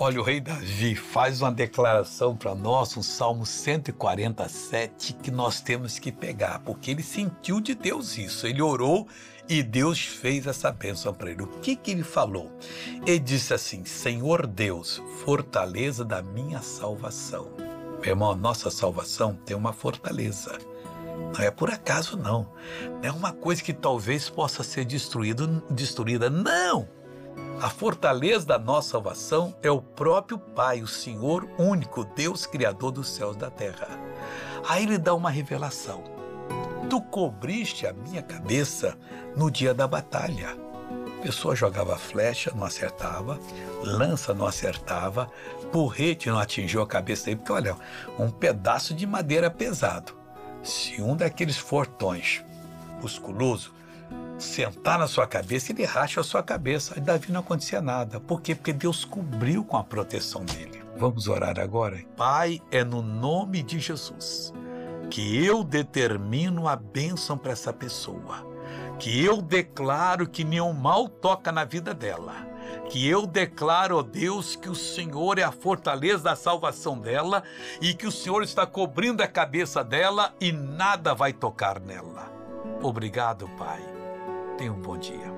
Olha, o rei Davi faz uma declaração para nós, um Salmo 147, que nós temos que pegar, porque ele sentiu de Deus isso. Ele orou e Deus fez essa bênção para ele. O que, que ele falou? Ele disse assim: Senhor Deus, fortaleza da minha salvação. Meu irmão, nossa salvação tem uma fortaleza. Não é por acaso, não. Não é uma coisa que talvez possa ser destruído, destruída. Não! A fortaleza da nossa salvação é o próprio Pai, o Senhor único, Deus Criador dos céus e da terra. Aí ele dá uma revelação. Tu cobriste a minha cabeça no dia da batalha. A pessoa jogava flecha, não acertava, lança não acertava, porrete não atingiu a cabeça dele, porque olha, um pedaço de madeira pesado. Se um daqueles fortões musculoso sentar na sua cabeça, ele racha a sua cabeça. E Davi não acontecia nada. Por quê? Porque Deus cobriu com a proteção dele. Vamos orar agora? Pai, é no nome de Jesus que eu determino a bênção para essa pessoa. Que eu declaro que nenhum mal toca na vida dela que eu declaro, ó Deus, que o Senhor é a fortaleza da salvação dela e que o Senhor está cobrindo a cabeça dela e nada vai tocar nela. Obrigado, Pai. Tenha um bom dia.